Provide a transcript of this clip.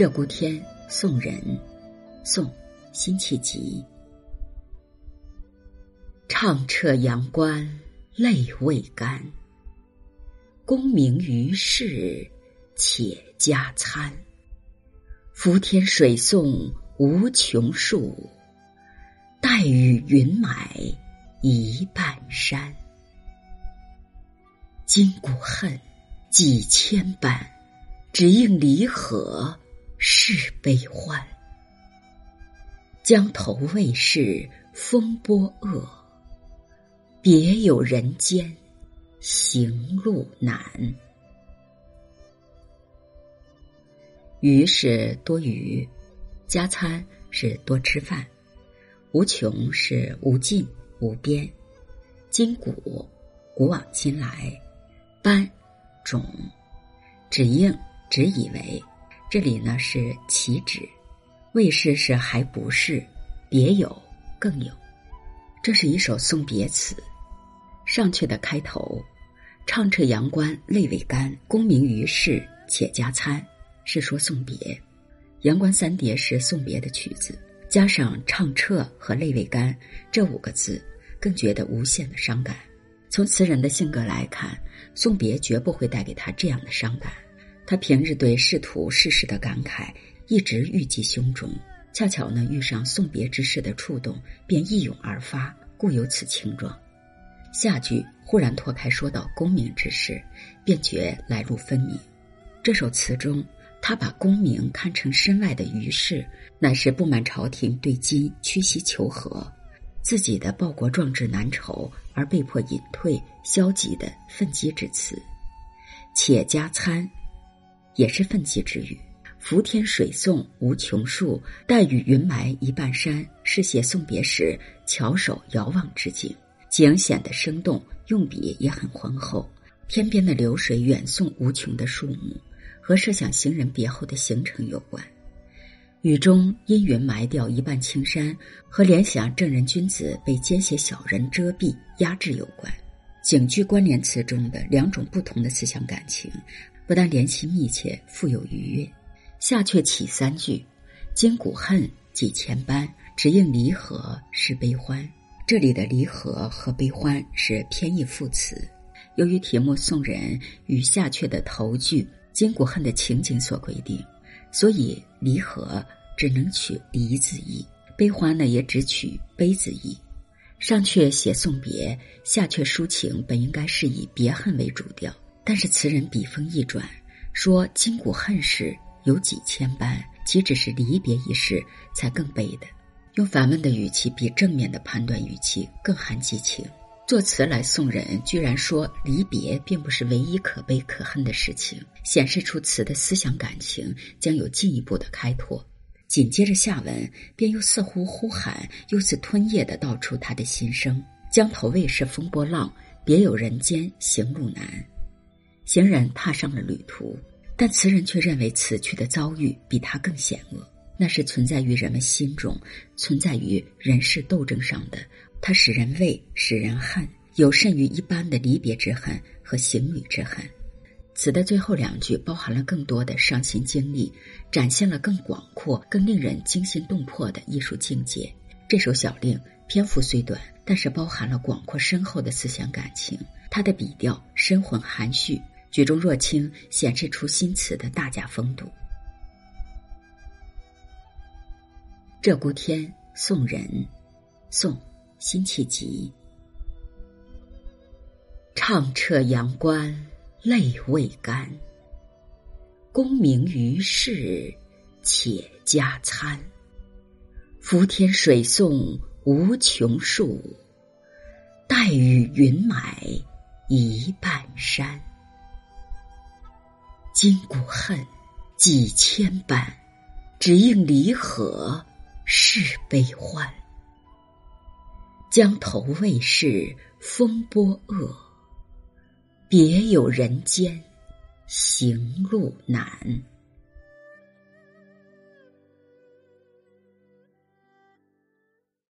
鹧鸪天送人，宋，辛弃疾。唱彻阳关泪未干，功名于世且加餐。浮天水送无穷树，带雨云买一半山。今古恨，几千般，只应离合。是悲欢，江头未是风波恶，别有人间行路难。鱼是多余，加餐是多吃饭，无穷是无尽无边，今古古往今来，斑种只应只以为。这里呢是岂止，未是是还不是，别有更有。这是一首送别词，上阙的开头，唱彻阳关泪未干，功名于世且加餐，是说送别。阳关三叠是送别的曲子，加上唱彻和泪未干这五个字，更觉得无限的伤感。从词人的性格来看，送别绝不会带给他这样的伤感。他平日对仕途世事的感慨一直郁积胸中，恰巧呢遇上送别之事的触动，便一涌而发，故有此情状。下句忽然脱开说到功名之事，便觉来路分明。这首词中，他把功名看成身外的余事，乃是不满朝廷对金屈膝求和，自己的报国壮志难酬而被迫隐退、消极的愤激之词。且加餐。也是愤激之语。浮天水送无穷数，待与云埋一半山，是写送别时翘首遥望之景，景显得生动，用笔也很浑厚。天边的流水远送无穷的树木，和设想行人别后的行程有关。雨中阴云埋掉一半青山，和联想正人君子被奸邪小人遮蔽压制有关。景句关联词中的两种不同的思想感情。不但联系密切，富有余韵。下阙起三句：“今古恨几千般，只应离合是悲欢。”这里的离合和悲欢是偏义副词。由于题目送人与下阙的头句“今古恨”的情景所规定，所以离合只能取离字义，悲欢呢也只取悲字义。上阙写送别，下阙抒情，本应该是以别恨为主调。但是词人笔锋一转，说今古恨事有几千般，岂止是离别一事才更悲的？用反问的语气比正面的判断语气更含激情。作词来送人，居然说离别并不是唯一可悲可恨的事情，显示出词的思想感情将有进一步的开拓。紧接着下文便又似乎呼喊，又似吞咽的道出他的心声：江头未是风波浪，别有人间行路难。行人踏上了旅途，但词人却认为此去的遭遇比他更险恶。那是存在于人们心中，存在于人世斗争上的。它使人畏，使人恨，有甚于一般的离别之恨和行旅之恨。词的最后两句包含了更多的伤心经历，展现了更广阔、更令人惊心动魄的艺术境界。这首小令篇幅虽短，但是包含了广阔深厚的思想感情。它的笔调深浑含蓄。举重若轻，显示出新词的大家风度。鹧鸪天送人，宋·辛弃疾。唱彻阳关泪未干，功名于世且加餐。伏天水送无穷树，带雨云买一半山。今古恨，几千般，只应离合是悲欢。江头未是风波恶，别有人间行路难。